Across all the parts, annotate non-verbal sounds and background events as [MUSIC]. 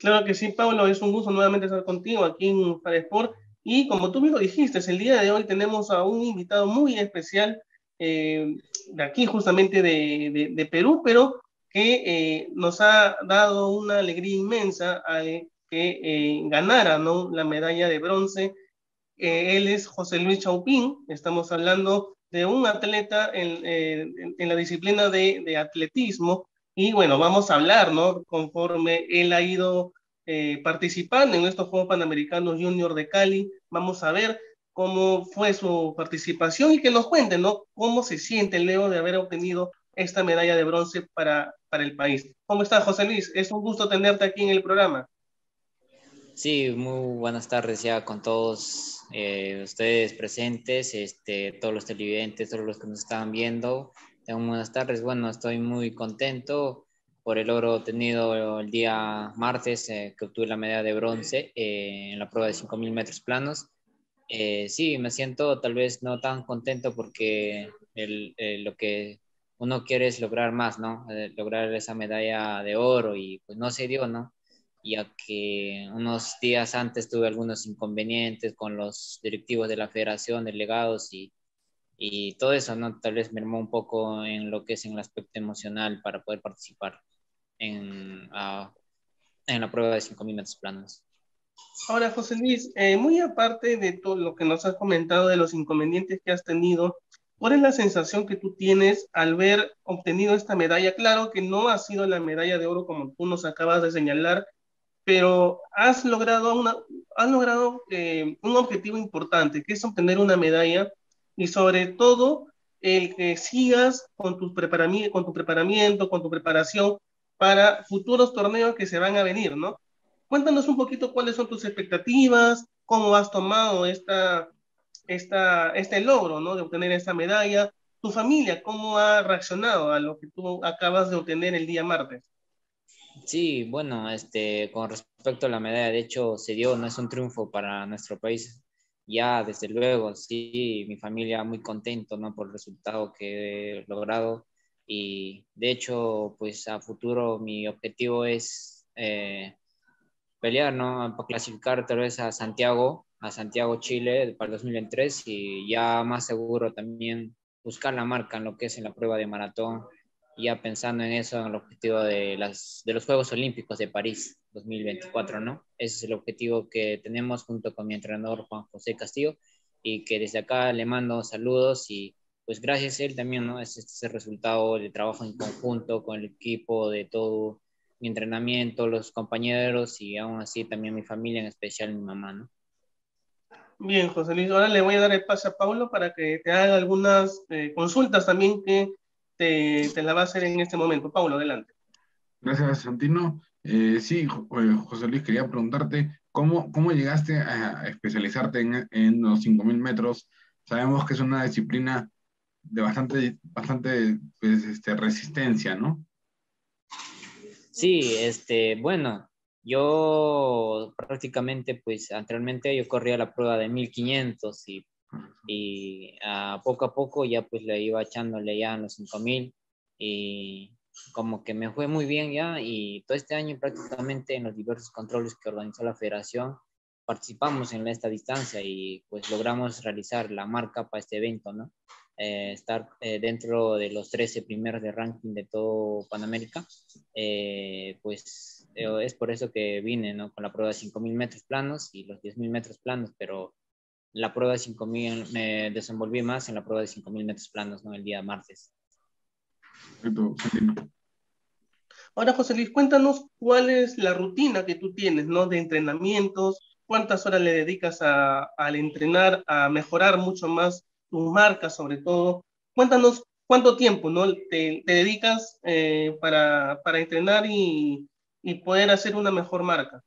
Claro que sí, Pablo, es un gusto nuevamente estar contigo aquí en Sport. Y como tú mismo dijiste, el día de hoy tenemos a un invitado muy especial eh, de aquí, justamente de, de, Perú, pero que eh, nos ha dado una alegría inmensa a que eh, ganara ¿no? la medalla de bronce. él es José Luis Chaupín, estamos hablando de un atleta en, en, la disciplina de, de, atletismo. Y bueno, vamos a hablar, ¿no? Conforme él ha ido participando en estos Juegos Panamericanos Junior de Cali, vamos a ver cómo fue su participación y que nos cuente, ¿no? Cómo se siente Leo de haber obtenido esta medalla de bronce para, para el país. ¿Cómo estás, José Luis? Es un gusto tenerte aquí en el programa. Sí, muy buenas tardes ya con todos eh, ustedes presentes, este, todos los televidentes, todos los que nos están viendo. Buenas tardes. Bueno, estoy muy contento por el logro obtenido el día martes, eh, que obtuve la medalla de bronce eh, en la prueba de 5.000 metros planos. Eh, sí, me siento tal vez no tan contento porque lo que uno quiere es lograr más, ¿no? Eh, lograr esa medalla de oro y pues no se dio, ¿no? Ya que unos días antes tuve algunos inconvenientes con los directivos de la federación, delegados y, y todo eso, ¿no? Tal vez me mermó un poco en lo que es en el aspecto emocional para poder participar en, ah, en la prueba de 5.000 metros planos. Ahora, José Luis, eh, muy aparte de todo lo que nos has comentado de los inconvenientes que has tenido, ¿cuál es la sensación que tú tienes al ver obtenido esta medalla? Claro que no ha sido la medalla de oro como tú nos acabas de señalar, pero has logrado, una, has logrado eh, un objetivo importante, que es obtener una medalla y sobre todo el que sigas con tu, con tu preparamiento, con tu preparación para futuros torneos que se van a venir, ¿no? Cuéntanos un poquito cuáles son tus expectativas, cómo has tomado esta, esta, este logro ¿no? de obtener esta medalla, tu familia, cómo ha reaccionado a lo que tú acabas de obtener el día martes. Sí, bueno, este, con respecto a la medalla, de hecho, se dio, no es un triunfo para nuestro país, ya desde luego, sí, mi familia muy contento, ¿no? Por el resultado que he logrado y de hecho, pues a futuro mi objetivo es eh, pelear, ¿no? Para clasificar tal vez a Santiago, a Santiago, Chile, para el 2003 y ya más seguro también buscar la marca en lo que es en la prueba de maratón, ya pensando en eso, en el objetivo de, las, de los Juegos Olímpicos de París 2024, ¿no? Ese es el objetivo que tenemos junto con mi entrenador Juan José Castillo y que desde acá le mando saludos y pues gracias a él también, ¿no? Es este resultado de trabajo en conjunto con el equipo, de todo mi entrenamiento, los compañeros y aún así también mi familia, en especial mi mamá, ¿no? Bien, José Luis, ahora le voy a dar el paso a Pablo para que te haga algunas eh, consultas también que te, te, la va a hacer en este momento. Pablo, adelante. Gracias, Santino. Eh, sí, eh, José Luis, quería preguntarte, ¿cómo, cómo llegaste a especializarte en, en los 5.000 metros? Sabemos que es una disciplina de bastante, bastante pues, este, resistencia, ¿no? Sí, este, bueno, yo prácticamente, pues anteriormente yo corría la prueba de 1500 y, y a poco a poco ya pues le iba echándole ya en los 5000 y como que me fue muy bien ya y todo este año prácticamente en los diversos controles que organizó la federación participamos en esta distancia y pues logramos realizar la marca para este evento, ¿no? Eh, estar eh, dentro de los 13 primeros de ranking de todo Panamérica, eh, pues es por eso que vine ¿no? con la prueba de 5.000 metros planos y los 10.000 metros planos, pero la prueba de 5.000 me desenvolví más en la prueba de 5.000 metros planos ¿no? el día martes. Ahora, José Luis, cuéntanos cuál es la rutina que tú tienes, ¿no? De entrenamientos, cuántas horas le dedicas a, al entrenar, a mejorar mucho más tus marcas sobre todo. Cuéntanos cuánto tiempo ¿no? te, dedicas eh, para, para, entrenar y, y, poder hacer una mejor marca.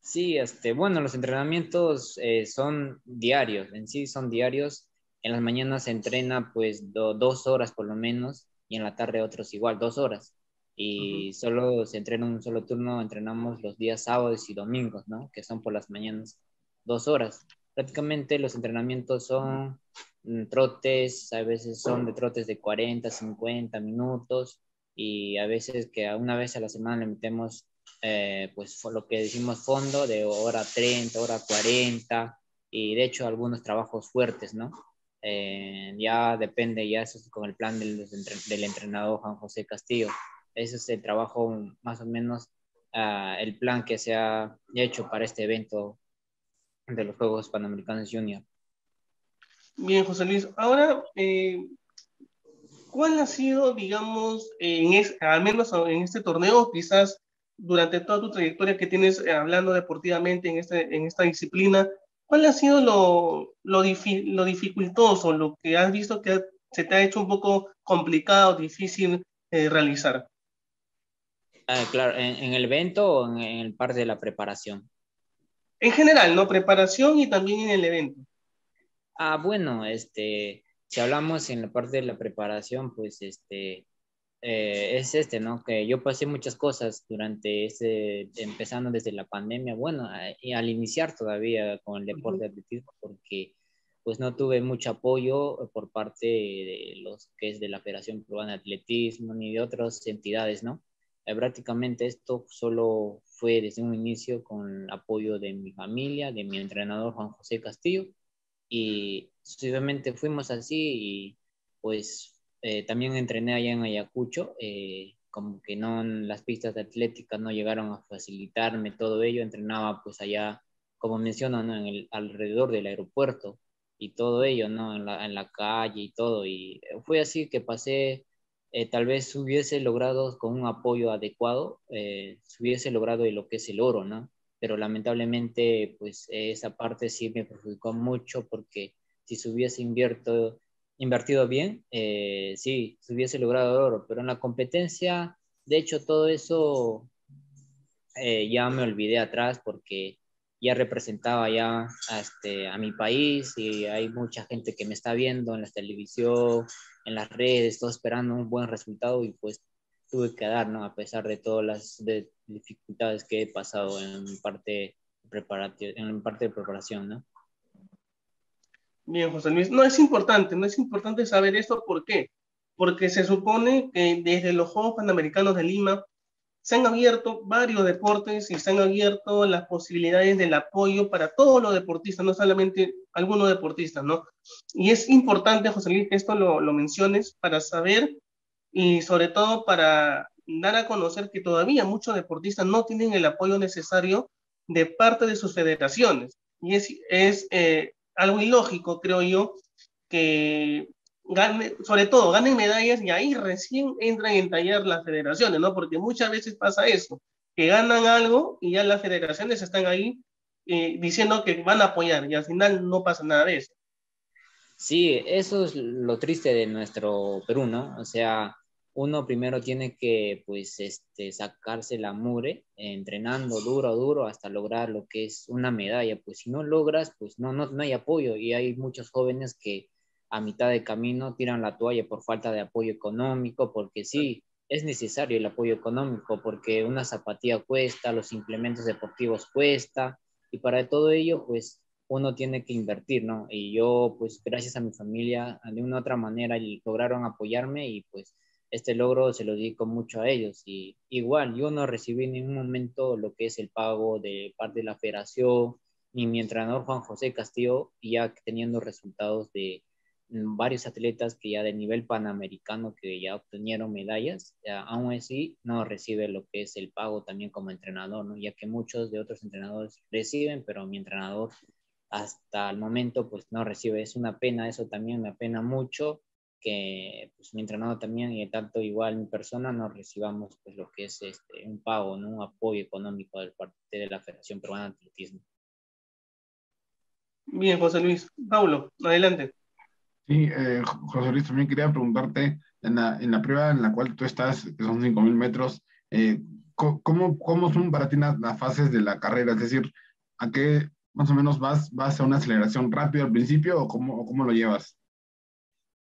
Sí, este, bueno, los entrenamientos eh, son diarios, en sí son diarios. En las mañanas se entrena pues dos horas por lo menos y en la tarde otros igual, dos horas. Y solo se entrena un solo turno, entrenamos los días sábados y domingos, ¿no? Que son por las mañanas, dos horas prácticamente los entrenamientos son mm, trotes, a veces son de trotes de 40, 50 minutos y a veces que una vez a la semana le metemos eh, pues lo que decimos fondo de hora 30, hora 40 y de hecho algunos trabajos fuertes, ¿no? Eh, ya depende, ya eso es con el plan del, del, entrenador Juan José Castillo. Ese es el trabajo más o menos, uh, el plan que se ha hecho para este evento de los Juegos Panamericanos Junior. Bien, José Luis. Ahora, eh, ¿cuál ha sido, digamos, en es, al menos en este torneo, quizás durante toda tu trayectoria que tienes eh, hablando deportivamente en, este, en esta disciplina, ¿cuál ha sido lo, lo, lo dificultoso, lo que has visto que se te ha hecho un poco complicado, difícil eh, realizar? Ah, claro, ¿En, el evento o en, en el parte de la preparación? En general, ¿no? Preparación y también en el evento. Ah, bueno, este, si hablamos en la parte de la preparación, pues este, eh, es este, ¿no? Que yo pasé muchas cosas durante ese, empezando desde la pandemia, bueno, y al iniciar todavía con el deporte de atletismo, porque pues no tuve mucho apoyo por parte de los que es de la Federación Peruana de Atletismo ni de otras entidades, ¿no? Eh, prácticamente esto solo fue desde un inicio con el apoyo de mi familia, de mi entrenador Juan José Castillo, y sucesivamente fuimos así y pues eh, también entrené allá en Ayacucho, eh, como que no las pistas de atlética no llegaron a facilitarme todo ello, entrenaba pues allá, como menciono, en el, alrededor del aeropuerto y todo ello, ¿no? En la, en la calle y todo, y fue así que pasé, eh, tal vez hubiese logrado con un apoyo adecuado, se hubiese logrado lo que es el oro, ¿no? Pero lamentablemente, pues esa parte sí me perjudicó mucho porque si se hubiese invierto invertido bien, eh, sí, se hubiese logrado oro, pero en la competencia, de hecho, todo eso eh, ya me olvidé atrás porque ya representaba ya a, este, a mi país y hay mucha gente que me está viendo en la televisión, en las redes, todo esperando un buen resultado y pues tuve que dar, ¿no? A pesar de todas las dificultades que he pasado en parte, en parte de preparación, ¿no? Bien, José Luis. No es importante, no es importante saber esto. ¿Por qué? Porque se supone que desde los Juegos Panamericanos de Lima se han abierto varios deportes y se han abierto las posibilidades del apoyo para todos los deportistas, no solamente algunos deportistas, ¿no? Y es importante, José Luis, que esto lo, menciones para saber y sobre todo para dar a conocer que todavía muchos deportistas no tienen el apoyo necesario de parte de sus federaciones. Y es, es eh, algo ilógico, creo yo, que gane, sobre todo ganen medallas y ahí recién entran en tallar las federaciones, ¿no? Porque muchas veces pasa eso, que ganan algo y ya las federaciones están ahí eh, diciendo que van a apoyar y al final no pasa nada de eso. Sí, eso es lo triste de nuestro Perú, ¿no? O sea, uno primero tiene que pues este, sacarse la mure entrenando duro, duro hasta lograr lo que es una medalla. Pues si no logras, pues no, no, no hay apoyo y hay muchos jóvenes que a mitad de camino tiran la toalla por falta de apoyo económico, porque sí, es necesario el apoyo económico, porque una zapatilla cuesta, los implementos deportivos cuesta y para todo ello, pues uno tiene que invertir, ¿no? Y yo, pues gracias a mi familia, de una u otra manera, lograron apoyarme y pues este logro se lo dedico mucho a ellos. Y igual, yo no recibí en ningún momento lo que es el pago de parte de la federación, ni mi entrenador Juan José Castillo, ya teniendo resultados de mm, varios atletas que ya de nivel panamericano que ya obtenieron medallas, aún así no recibe lo que es el pago también como entrenador, ¿no? ya que muchos de otros entrenadores reciben, pero mi entrenador hasta el momento pues no recibe. Es una pena, eso también me apena mucho que pues, mi entrenador también y tanto igual mi persona no recibamos pues lo que es este, un pago, ¿no? un apoyo económico de parte de la Federación Peruana de Atletismo. Bien, José Luis. Paulo, adelante. Sí, eh, José Luis, también quería preguntarte, en la, en la prueba en la cual tú estás, que son 5.000 metros, eh, ¿cómo, ¿cómo, son para ti las, las, fases de la carrera? Es decir, ¿a qué más o menos vas, vas a una aceleración rápida al principio o cómo, o cómo lo llevas?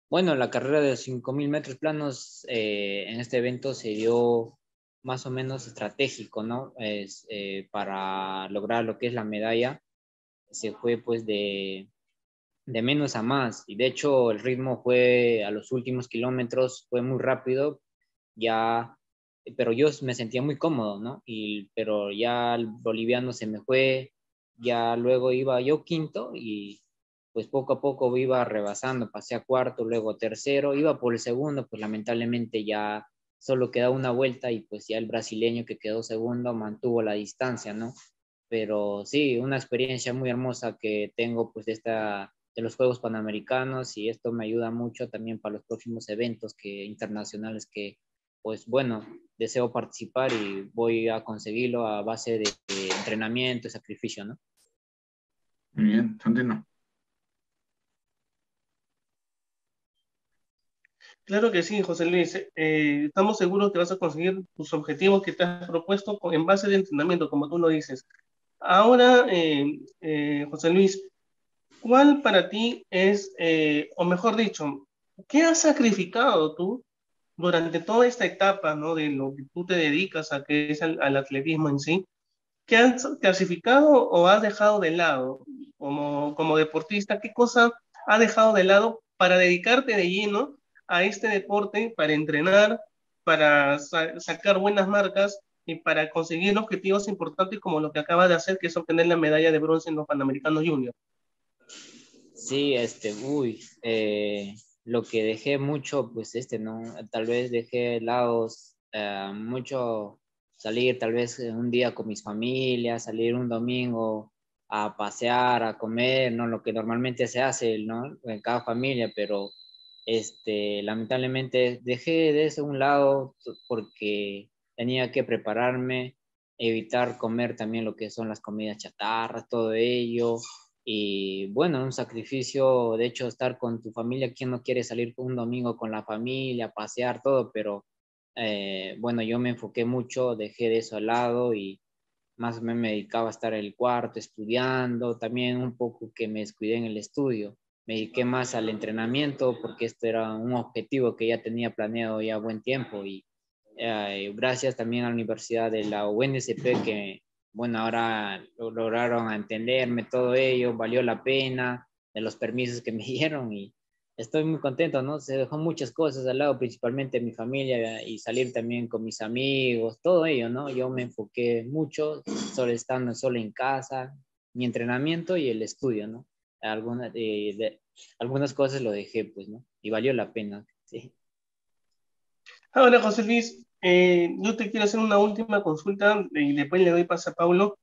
Bueno, la carrera de 5.000 metros planos eh, en este evento se dio más o menos estratégico, ¿no? Es, eh, para lograr lo que es la medalla, se fue pues de, de menos a más. Y de hecho el ritmo fue a los últimos kilómetros, fue muy rápido. Ya pero yo me sentía muy cómodo, ¿no? Y, pero ya el boliviano se me fue, ya luego iba yo quinto y pues poco a poco iba rebasando, pasé a cuarto, luego tercero, iba por el segundo, pues lamentablemente ya solo quedaba una vuelta y pues ya el brasileño que quedó segundo mantuvo la distancia, ¿no? Pero sí, una experiencia muy hermosa que tengo pues de, esta, de los Juegos Panamericanos y esto me ayuda mucho también para los próximos eventos que, internacionales que pues bueno, deseo participar y voy a conseguirlo a base de, entrenamiento y sacrificio, ¿no? Muy bien. Claro que sí, José Luis. Eh, estamos seguros que vas a conseguir tus objetivos que te has propuesto en base de entrenamiento, como tú lo dices. Ahora, eh, eh, José Luis, ¿cuál para ti es, o mejor dicho, qué has sacrificado tú durante toda esta etapa, ¿no? De lo que tú te dedicas a, que es al, atletismo en sí, ¿qué has clasificado o has dejado de lado como, como deportista? ¿Qué cosa has dejado de lado para dedicarte de lleno a este deporte, para entrenar, para sacar buenas marcas y para conseguir objetivos importantes como lo que acaba de hacer, que es obtener la medalla de bronce en los Panamericanos Juniors? Sí, este, uy, eh, lo que dejé mucho, pues este, ¿no? Tal vez dejé lados eh, mucho salir tal vez un día con mis familias, salir un domingo a pasear, a comer, ¿no? Lo que normalmente se hace, ¿no? En cada familia, pero este, lamentablemente dejé de eso un lado porque tenía que prepararme, evitar comer también lo que son las comidas chatarras, todo ello, y bueno, un sacrificio, de hecho, estar con tu familia, ¿quién no quiere salir un domingo con la familia, pasear, todo? Pero eh, bueno, yo me enfoqué mucho, dejé de eso al lado y más me dedicaba a estar en el cuarto estudiando, también un poco que me descuidé en el estudio, me dediqué más al entrenamiento porque esto era un objetivo que ya tenía planeado ya buen tiempo y eh, gracias también a la Universidad de la UNSP que bueno, ahora lograron entenderme todo ello, valió la pena de los permisos que me [LAUGHS] dieron y estoy muy contento, ¿no? Se dejó muchas cosas al lado, principalmente mi familia y salir también con mis amigos, todo ello, ¿no? Yo me enfoqué mucho, solo estando solo en casa, mi entrenamiento y el estudio, ¿no? Algunas, eh, de, algunas cosas lo dejé, pues, ¿no? Y valió la pena, sí. Ahora, José Luis, eh, yo te quiero hacer una última consulta y después le doy paso a Paulo.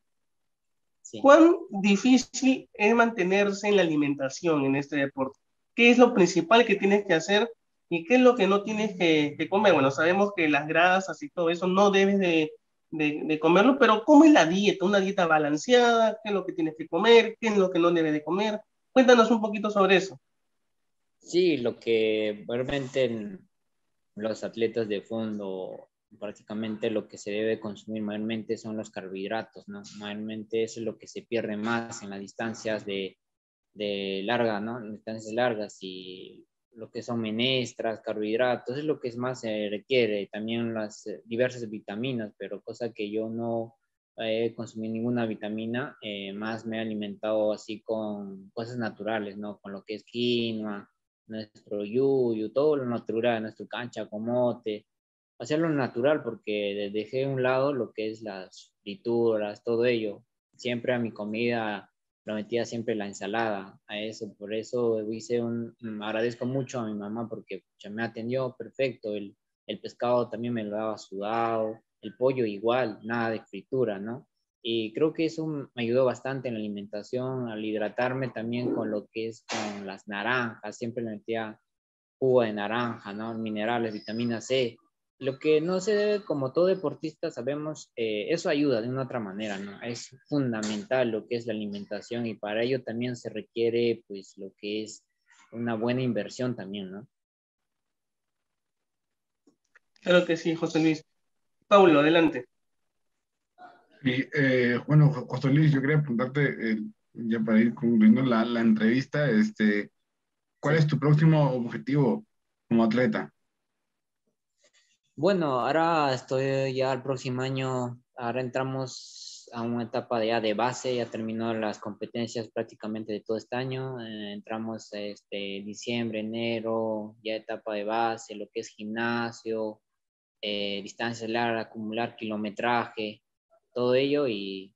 ¿Cuán difícil es mantenerse en la alimentación en este deporte? ¿Qué es lo principal que tienes que hacer y qué es lo que no tienes que, comer? Bueno, sabemos que las grasas y todo eso no debes de, de, comerlo, pero ¿cómo es la dieta? ¿Una dieta balanceada? ¿Qué es lo que tienes que comer? ¿Qué es lo que no debes de comer? Cuéntanos un poquito sobre eso. Sí, lo que realmente los atletas de fondo prácticamente lo que se debe consumir mayormente son los carbohidratos, ¿no? Mayormente eso es lo que se pierde más en las distancias de, de larga, ¿no? En distancias largas y lo que son menestras, carbohidratos, es lo que más se requiere, también las diversas vitaminas, pero cosa que yo no he consumido ninguna vitamina, eh, más me he alimentado así con cosas naturales, ¿no? Con lo que es quinoa, nuestro yuyu, todo lo natural, nuestro cancha, comote, hacerlo natural porque dejé a un lado lo que es las frituras, todo ello. Siempre a mi comida lo metía siempre la ensalada, a eso. Por eso hice un, mm, agradezco mucho a mi mamá porque ya me atendió perfecto. El, el pescado también me lo daba sudado, el pollo igual, nada de fritura, ¿no? Y creo que eso me ayudó bastante en la alimentación, al hidratarme también con lo que es con las naranjas, siempre le metía jugo de naranja, ¿no? Minerales, vitamina C, lo que no se debe, como todo deportista sabemos, eh, eso ayuda de una otra manera, ¿no? Es fundamental lo que es la alimentación y para ello también se requiere, pues, lo que es una buena inversión también, ¿no? Claro que sí, José Luis. Paulo, adelante. Sí, eh, bueno, José Luis, yo quería preguntarte, eh, ya para ir concluyendo la, la entrevista, este, ¿cuál es tu próximo objetivo como atleta? Bueno, ahora estoy ya el próximo año, ahora entramos a una etapa de, ya de base, ya terminó las competencias prácticamente de todo este año, eh, entramos este diciembre, enero, ya etapa de base, lo que es gimnasio, eh, distancias largas, acumular kilometraje, todo ello y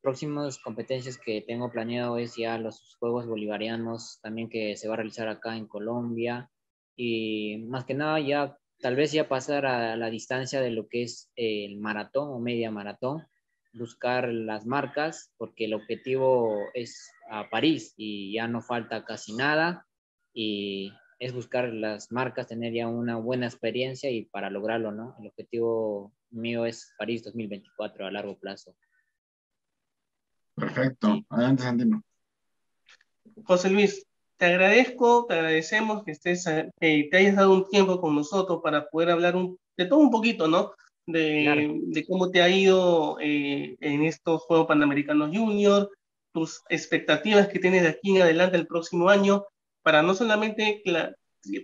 próximas competencias que tengo planeado es ya los Juegos Bolivarianos, también que se va a realizar acá en Colombia. Y más que nada ya tal vez ya pasar a la distancia de lo que es el maratón o media maratón, buscar las marcas porque el objetivo es a París y ya no falta casi nada. Y es buscar las marcas, tener ya una buena experiencia y para lograrlo, ¿no? El objetivo mío es París 2024 a largo plazo. Perfecto. Adelante, Santino. José Luis, te agradezco, te agradecemos que, estés, que te hayas dado un tiempo con nosotros para poder hablar un, de todo un poquito, ¿no? De, de cómo te ha ido eh, en estos Juegos Panamericanos Junior, tus expectativas que tienes de aquí en adelante el próximo año para no solamente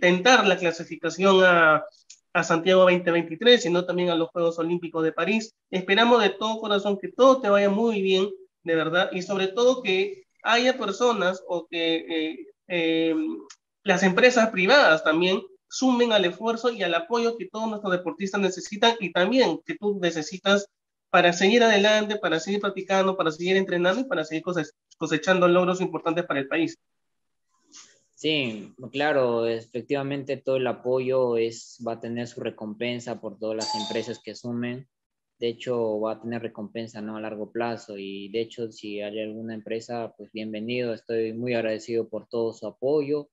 tentar la clasificación a, a Santiago 2023, sino también a los Juegos Olímpicos de París. Esperamos de todo corazón que todo te vaya muy bien, de verdad, y sobre todo que haya personas o que eh, eh, las empresas privadas también sumen al esfuerzo y al apoyo que todos nuestros deportistas necesitan y también que tú necesitas para seguir adelante, para seguir practicando, para seguir entrenando y para seguir cosechando logros importantes para el país. Sí, claro, efectivamente todo el apoyo es, va a tener su recompensa por todas las empresas que sumen. De hecho, va a tener recompensa ¿no? a largo plazo y de hecho, si hay alguna empresa, pues bienvenido. Estoy muy agradecido por todo su apoyo.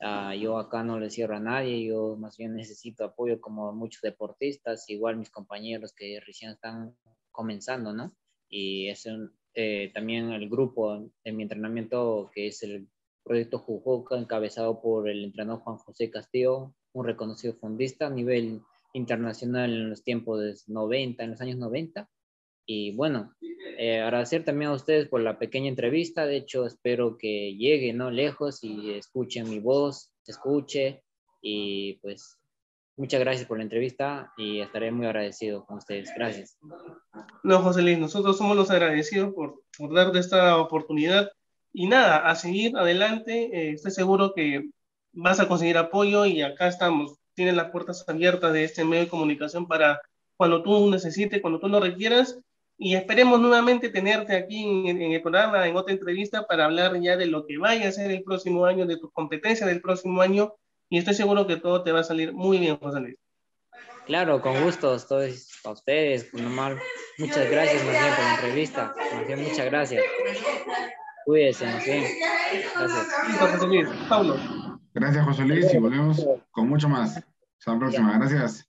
Uh, yo acá no le cierro a nadie, yo más bien necesito apoyo como muchos deportistas, igual mis compañeros que recién están comenzando, ¿no? Y es eh, también el grupo de mi entrenamiento que es el Proyecto Jujuca, encabezado por el entrenador Juan José Castillo, un reconocido fundista a nivel internacional en los tiempos de 90, en los años 90. Y bueno, eh, agradecer también a ustedes por la pequeña entrevista. De hecho, espero que llegue ¿no? lejos y escuchen mi voz, se escuche. Y pues muchas gracias por la entrevista y estaré muy agradecido con ustedes. Gracias. No, José Luis, nosotros somos los agradecidos por, por darte esta oportunidad y nada, a seguir adelante. Eh, estoy seguro que vas a conseguir apoyo y acá estamos. Tienes las puertas abiertas de este medio de comunicación para cuando tú necesites, cuando tú lo requieras. Y esperemos nuevamente tenerte aquí en, el programa, en otra entrevista, para hablar ya de lo que vaya a ser el próximo año, de tus competencias del próximo año. Y estoy seguro que todo te va a salir muy bien, José Luis. Claro, con gusto, estoy a ustedes, normal. Muchas gracias, por la entrevista. muchas gracias. Cuídense, Gracias. José Luis. Pablo. Gracias, José Luis, y volvemos con mucho más. Hasta la próxima. Gracias.